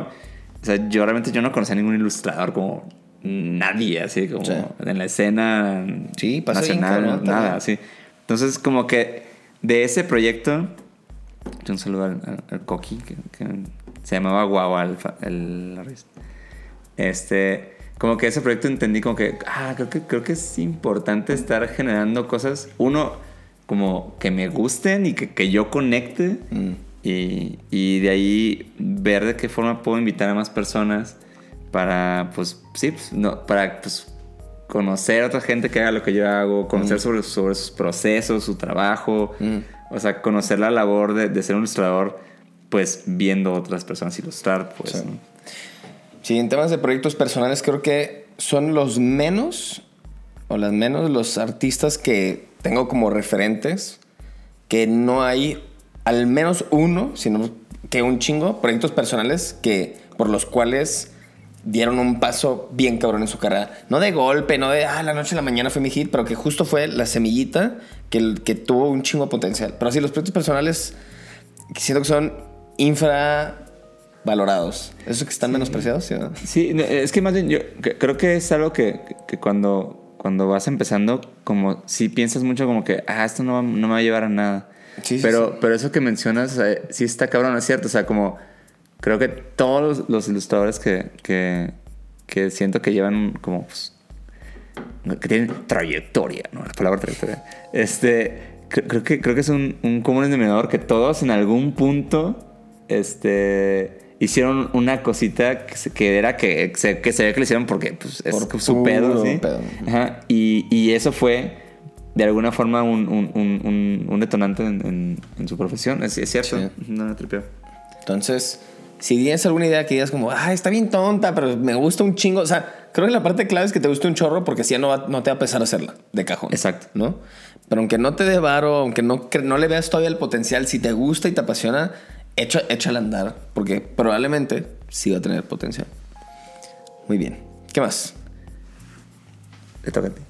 o sea, yo realmente yo no conocía a ningún ilustrador como nadie, así como Sí. en la escena Sí, bien, nacional, nada, así. Entonces como que de ese proyecto, un saludo al, al- al Coqui, que, que se llamaba Guagua el, el-. Este, como que ese proyecto entendí como que, ah, creo que, creo que es importante estar generando cosas, uno, como que me gusten y que, que yo conecte. Mm. Y, y de ahí ver de qué forma puedo invitar a más personas para, pues, sí, pues, no, para, pues, conocer a otra gente que haga lo que yo hago, conocer sobre, sobre sus procesos, su trabajo, o sea, conocer la labor de, de ser un ilustrador, pues, viendo otras personas ilustrar, pues, Sí. ¿no? Sí, en temas de proyectos personales creo que son los menos o las menos los artistas que tengo como referentes que no hay al menos uno, sino que un chingo proyectos personales que por los cuales dieron un paso bien cabrón en su carrera. No de golpe, no de, ah, la noche a la mañana fue mi hit, pero que justo fue la semillita que, que tuvo un chingo de potencial. Pero sí, los proyectos personales siento que son infravalorados. ¿Eso que están menospreciados? ¿sí, no? Sí, es que más bien yo que- creo que es algo que, que cuando, cuando vas empezando, como si piensas mucho como que, ah, esto no, no me va a llevar a nada. Sí, pero, sí. pero eso que mencionas, sea, sí está cabrón, es cierto. O sea, como creo que todos los, los ilustradores que, que, que siento que llevan como, pues, que tienen trayectoria, ¿no? La palabra trayectoria. Este, cre- creo que, creo que es un, un común denominador que todos en algún punto, este, hicieron una cosita que, se- que era que se, que se ve que le hicieron porque, pues, es Por su pedo, ¿sí? pedo. Ajá. Y, y eso fue, de alguna forma, un, un, un, detonante en, en- en su profesión. Es, es cierto. Sí. No me tripeo. Entonces, si tienes alguna idea que digas como, ah, está bien tonta, pero me gusta un chingo. O sea, creo que la parte clave es que te guste un chorro porque si ya no, va- no te va a pesar hacerla de cajón. Exacto. ¿No? Pero aunque no te dé varo, aunque no, no le veas todavía el potencial, si te gusta y te apasiona, echa, échale a andar porque probablemente sí va a tener potencial. Muy bien. ¿Qué más? Te toca a ti.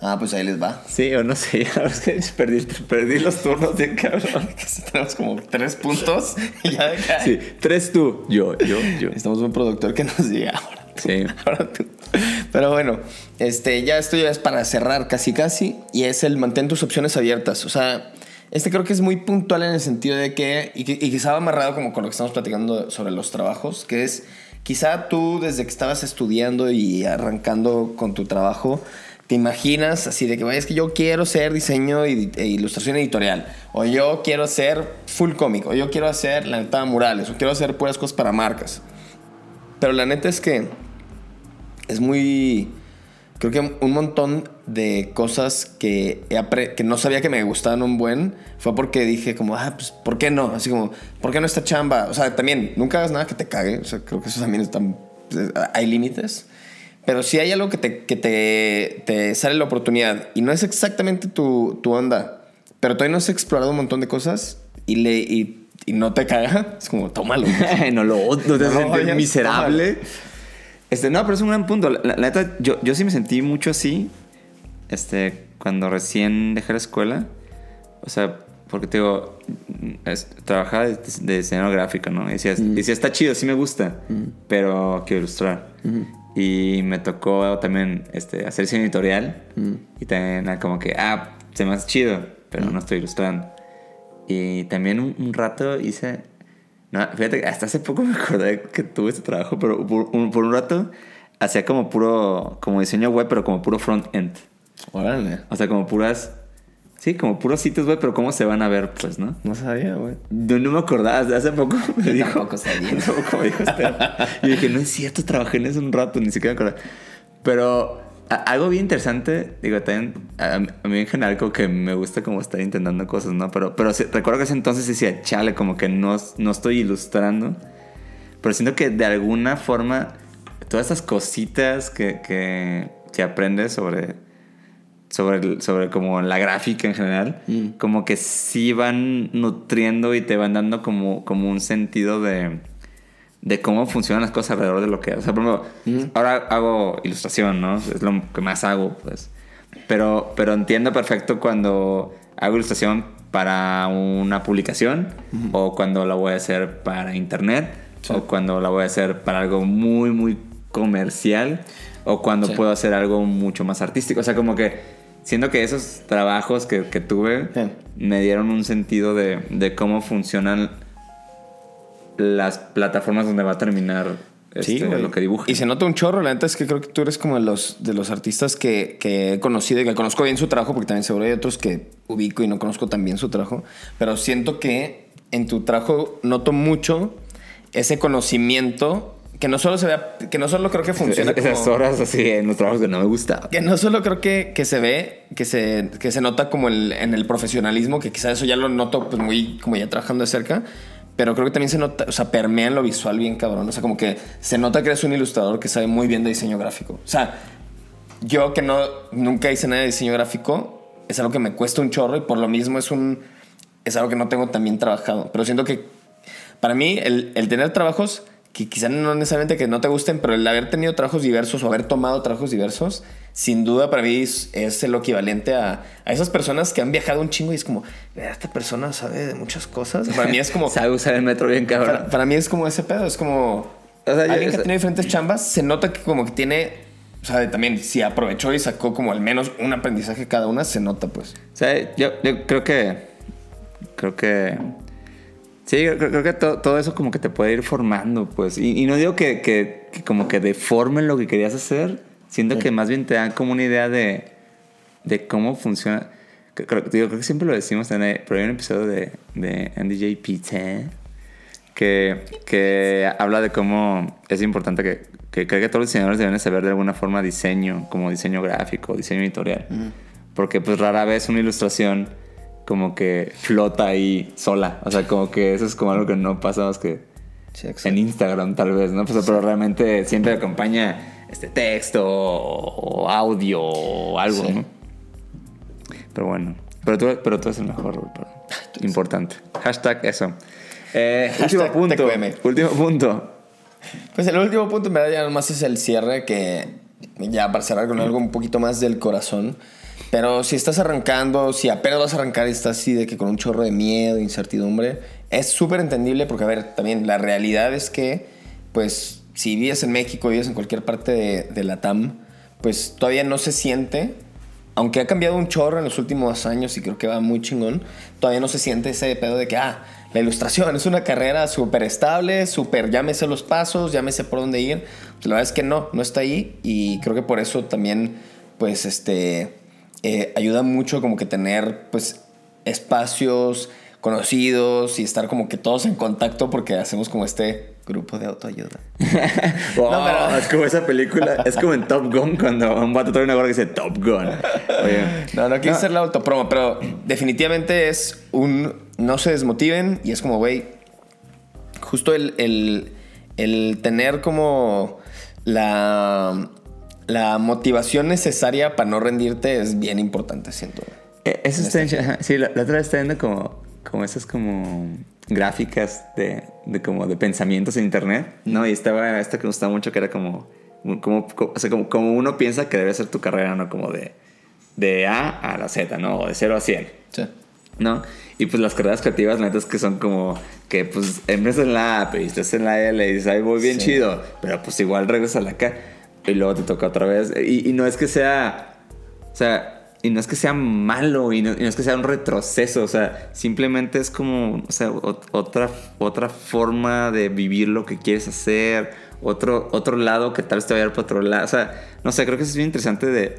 Ah, pues ahí les va. Sí, o no sé, ya es que perdí, perdí los turnos de cabrón. Tenemos como tres puntos y ya de acá. Sí, tres tú, yo, yo, yo. Necesitamos un productor que nos diga ahora. tú, Sí. ahora tú. Pero bueno, este, ya esto ya es para cerrar casi casi y es el mantén tus opciones abiertas. O sea, este creo que es muy puntual en el sentido de que, y, y quizá va amarrado como con lo que estamos platicando sobre los trabajos, que es quizá tú desde que estabas estudiando y arrancando con tu trabajo, te imaginas así de que, "Güey, es que yo quiero ser diseño e ilustración editorial, o yo quiero ser full cómic, o yo quiero hacer la neta murales, o quiero hacer puras cosas para marcas. Pero la neta es que es muy. Creo que un montón de cosas que, que no sabía que me gustaban un buen fue porque dije, como, ah, pues, ¿por qué no? Así como, ¿por qué no esta chamba? O sea, también, nunca hagas nada que te cague. O sea, creo que eso también está. pues, Hay límites. Pero si hay algo que te, que te, te sale la oportunidad y no es exactamente tu, tu onda, pero todavía no has explorado un montón de cosas y, le, y, y no te caga, es como, tómalo. no lo no te miserable. Este, no, pero es un gran punto. La, neta, yo, yo sí me sentí mucho así. Este, cuando recién dejé la escuela. O sea, porque te digo, es- trabajaba de, de diseñador gráfico, ¿no? Y decía, decía, está chido, sí me gusta, pero quiero ilustrar. Y me tocó también este, hacer diseño editorial. Y también como que, ah, se me hace chido, pero no estoy ilustrando. Y también un, un rato hice. No, fíjate, hasta hace poco me acordé que tuve este trabajo, pero por un, por un rato hacía como puro, como diseño web, pero como puro front-end. Órale. O sea, como puras, sí, como puros sitios web, pero cómo se van a ver, pues, ¿no? No sabía, güey. No, no me acordaba, hace- hace poco me dijo. tampoco sabía. Hace poco me dijo Esther. Y dije, no es cierto, trabajé en eso un rato, ni siquiera me acordaba. Pero a- algo bien interesante, digo, también a, a mí en general como que me gusta como estar intentando cosas, ¿no? Pero, pero sí, recuerdo que ese entonces decía, chale, como que no, no estoy ilustrando. Pero siento que de alguna forma todas estas cositas que, que, que aprendes sobre, sobre, el- sobre como la gráfica en general, Mm. como que sí van nutriendo y te van dando como, como un sentido de, de cómo funcionan las cosas alrededor de lo que... O sea, por ejemplo, Mm. ahora hago ilustración, ¿no? Es lo que más hago, pues. Pero, pero entiendo perfecto cuando hago ilustración para una publicación o cuando la voy a hacer para internet o cuando la voy a hacer para algo muy, muy comercial o cuando Sí. puedo hacer algo mucho más artístico. O sea, como que siento que esos trabajos que, que tuve Sí. me dieron un sentido de, de cómo funcionan las plataformas donde va a terminar este, lo que dibuja. Y se nota un chorro, la neta es que creo que tú eres como de los, de los artistas que, que he conocido y que conozco bien su trabajo, porque también seguro hay otros que ubico y no conozco tan bien su trabajo, pero siento que en tu trabajo noto mucho ese conocimiento que no solo se vea, que no solo creo que funciona Es- esas como- horas así en los trabajos que no me gustaban. que no solo creo que, que se ve, que se, que se nota como el- en el profesionalismo, que quizás eso ya lo noto pues muy como ya trabajando de cerca, pero creo que también se nota, o sea, permea en lo visual bien cabrón. O sea, como que se nota que eres un ilustrador que sabe muy bien de diseño gráfico. O sea, yo que no, nunca hice nada de diseño gráfico, es algo que me cuesta un chorro y por lo mismo es un, es algo que no tengo tan bien trabajado. Pero siento que para mí el, el tener trabajos que quizás no necesariamente que no te gusten, pero el haber tenido trabajos diversos o haber tomado trabajos diversos, sin duda para mí es, es lo equivalente a, a esas personas que han viajado un chingo y es como, "Vea, esta persona sabe de muchas cosas. Para mí es como... Sabe usar el metro bien cabrón. Para, para mí es como ese pedo, es como O sea, yo- alguien que o sea- tiene diferentes chambas, se nota que como que tiene, o sea, también si aprovechó y sacó como al menos un aprendizaje cada una, se nota pues. O sea, yo, yo creo que. Creo que. Sí, creo, creo que to- todo eso como que te puede ir formando, pues. Y, y no digo que, que- que como que deformen lo que querías hacer. Siento que más bien te dan como una idea de, de cómo funciona. Creo, creo- digo, creo que siempre lo decimos también, pero hay un episodio de, de Andy J. Pizza que, que habla de cómo es importante que, que cree que todos los diseñadores deben de saber de alguna forma diseño, como diseño gráfico, diseño editorial. Porque pues rara vez una ilustración como que flota ahí sola. O sea, como que eso es como algo que no pasa más que Sí, en Instagram tal vez, ¿no? Pues, Pero realmente siempre acompaña este texto o, audio o algo, Sí. ¿no? Pero bueno. Pero tú, pero tú eres el mejor, pero Importante. Hashtag eso. Eh, último Hashtag punto. TQM. Último punto. Pues el último punto en verdad ya nomás es el cierre que ya para cerrar con algo un poquito más del corazón. Pero si estás arrancando, si apenas vas a arrancar y estás así de que con un chorro de miedo, incertidumbre, es súper entendible porque, a ver, también la realidad es que, pues, si vives en México, vives en cualquier parte de, de la TAM, pues todavía no se siente, aunque ha cambiado un chorro en los últimos años y creo que va muy chingón, todavía no se siente ese pedo de que, ah, la ilustración es una carrera súper estable, súper, sé los pasos, sé por dónde ir. Pues la verdad es que no, no está ahí y creo que por eso también, pues, este, eh, ayuda mucho como que tener, pues, espacios conocidos y estar como que todos en contacto porque hacemos como este grupo de autoayuda. Wow, pero- Es como esa película. Es como en Top Gun cuando un vato trae una gorra que dice Top Gun. Oye. No, no quiero hacer la autopromo, pero definitivamente es un no se desmotiven y es como, güey, justo el, el, el tener como la, la motivación necesaria para no rendirte es bien importante, siento. Eh, Eso está en- ajá, Sí, la, la otra vez está viendo como, como esas como gráficas de, de como de pensamientos en internet, ¿no? Y estaba esta que me gustaba mucho que era como, como, como- o sea, como, como uno piensa que debe ser tu carrera, ¿no? Como de, de A a la Z, ¿no? O de 0 a 100. Sí. ¿no? Y pues las carreras creativas, la neta es que son como que pues empiezas en la A, pero estás en la L y dices, ay, voy bien Sí. chido, pero pues igual regresas a la K y luego te toca otra vez. Y, y no es que sea, o sea, y no es que sea malo y no, y no es que sea un retroceso, o sea, simplemente es como, o sea, ot- otra, otra forma de vivir lo que quieres hacer, otro, otro lado que tal vez te vaya a ir por otro lado. O sea, no sé, creo que eso es bien interesante de,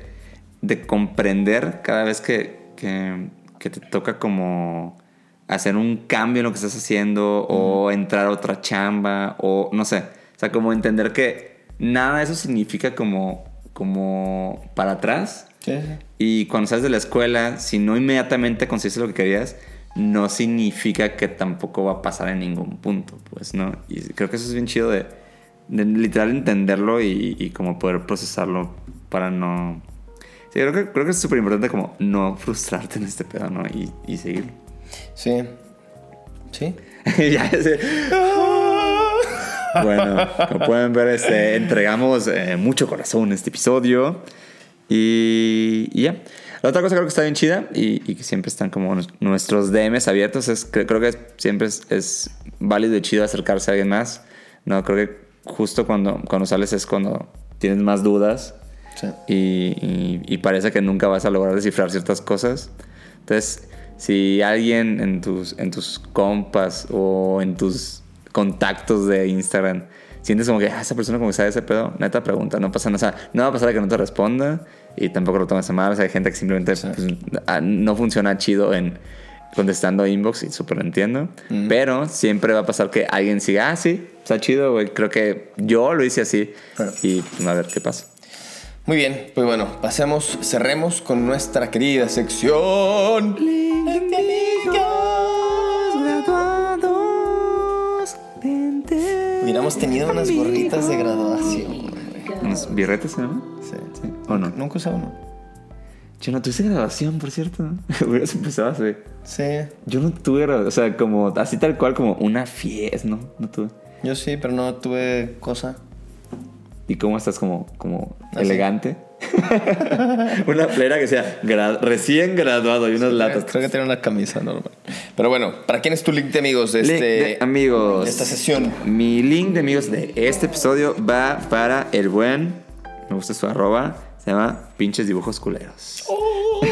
de comprender cada vez que, que, que te toca como hacer un cambio en lo que estás haciendo o entrar a otra chamba o no sé. O sea, como entender que nada de eso significa como, como para atrás. Sí, sí. Y cuando sales de la escuela, si no inmediatamente conseguiste lo que querías, no significa que tampoco va a pasar en ningún punto, pues, ¿no? Y creo que eso es bien chido de, de literal entenderlo y, y como poder procesarlo para no... Sí, creo que, creo que es súper importante como no frustrarte en este pedo, ¿no? Y, y seguirlo. Sí. Sí. ya sé. Bueno, como pueden ver, este, entregamos eh, mucho corazón en este episodio. Y, y ya. La otra cosa creo que está bien chida y, y que siempre están como nuestros DMs abiertos es que creo que siempre es, es válido y chido acercarse a alguien más. No, creo que justo cuando, cuando sales es cuando tienes más dudas Sí. y, y- y parece que nunca vas a lograr descifrar ciertas cosas. Entonces, si alguien en tus, en tus compas o en tus contactos de Instagram sientes como que "Ah, esa persona como que sabe ese pedo, neta pregunta, no pasa nada. O sea, no va a pasar de que no te responda y tampoco lo tomes a mal. O sea, hay gente que simplemente pues, ah, no funciona chido en contestando inbox y súper entiendo. Pero siempre va a pasar que alguien siga, ah, sí, está chido, güey. Creo que yo lo hice así Claro. y pues, a ver qué pasa. Muy bien, pues bueno, pasemos, cerremos con nuestra querida sección. Hubiéramos tenido unas gorritas de graduación. ¿Unos birretes se llama? Sí. Sí. ¿O no? Nunca usaba uno. Yo no tuviste graduación, por cierto. Hubieras empezado hace. Sí, Yo no tuve graduación. O sea, como así tal cual, como una fiesta, ¿no? No tuve. yo sí, pero no tuve cosa. ¿Y cómo estás como, como Así. elegante? una plera que sea gra- recién graduado y unas latas. Creo que tenía una camisa normal. Pero bueno, ¿para quién es tu link de amigos de Link este de amigos. de esta sesión? Mi link de amigos de este episodio va para el buen. Me gusta su arroba. Se llama Pinches Dibujos Culeros.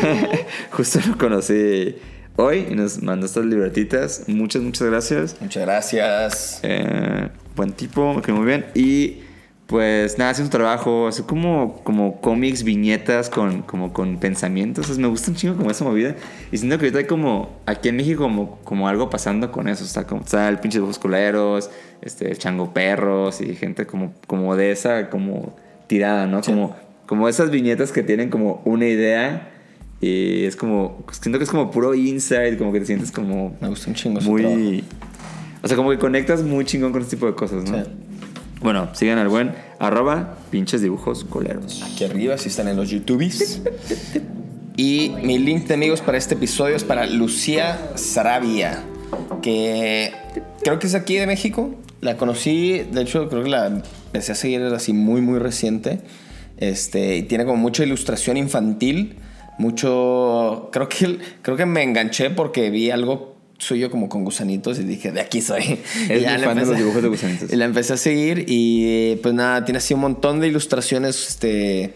Justo lo conocí hoy y nos mandó estas libretitas. Muchas, muchas gracias. Muchas gracias. Eh, buen tipo, me quedó muy bien. Y pues nada, hace un trabajo, hace como, como cómics, viñetas con, como con pensamientos. O sea, me gusta un chingo como esa movida. Y siento que ahorita hay como, aquí en México, como, como algo pasando con eso. Está, como, está el pinche dibujos culeros, este, el chango perros y gente como, como de esa como tirada, ¿no? Sí. Como, como esas viñetas que tienen como una idea. Y es como, siento que es como puro inside, como que te sientes como Me gusta un chingo muy... O sea, como que conectas muy chingón con este tipo de cosas, ¿no? Sí. Bueno, sigan al buen arroba pinches dibujos coleros. Aquí arriba, si están en los YouTubes. Y mi link de amigos para este episodio es para Lucía Sarabia, que creo que es aquí de México. La conocí, de hecho, creo que la empecé a seguir así muy, muy reciente. Este, y tiene como mucha ilustración infantil, mucho. Creo que, creo que me enganché porque vi algo suyo como con gusanitos y dije, de aquí soy. Muy la fan de los dibujos de gusanitos. y la empecé a seguir y pues nada, tiene así un montón de ilustraciones, este,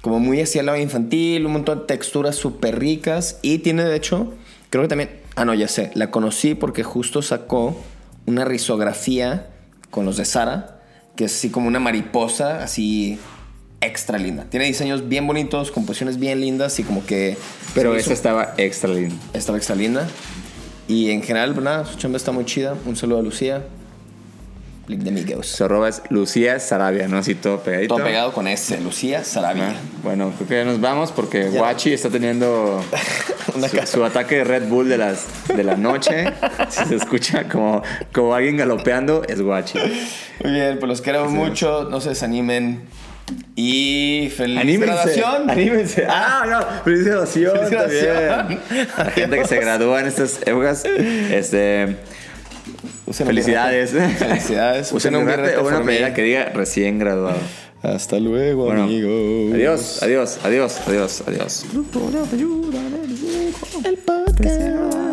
como muy hacia el lado infantil, un montón de texturas súper ricas y tiene de hecho, creo que también, ah no, ya sé, la conocí porque justo sacó una risografía con los de Sara, que es así como una mariposa, así extra linda. Tiene diseños bien bonitos, composiciones bien lindas y como que... Pero esa estaba extra linda. estaba extra linda. Y en general, pues nada, su chamba está muy chida. Un saludo a Lucía. Link de amigos. Su arroba es Lucía Sarabia, ¿no? Así todo pegadito. Todo pegado con S, Lucía Sarabia. Ah, bueno, creo que ya nos vamos porque Ya. Guachi está teniendo Una su, cara. su ataque de Red Bull de, las, de la noche. si se escucha como, como alguien galopeando, es Guachi. Muy bien, pues los queremos mucho. No se desanimen. Y feliz Anímense. graduación. Anímense. Ah, no. Feliz graduación. Feliz también. graduación. La gente que se gradúa en estas épocas. Este. Usen Felicidades. Felicidades. Usen Usen un birrete o una playera que diga recién graduado. Hasta luego, Bueno, amigos. adiós, adiós, adiós, adiós, adiós. El podcast.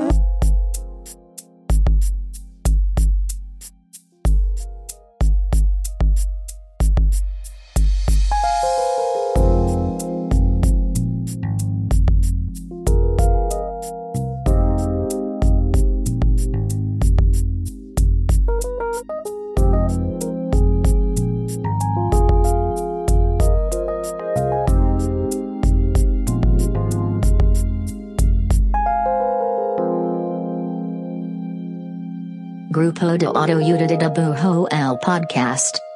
Grupo de Autoayuda de Bujo el Podcast.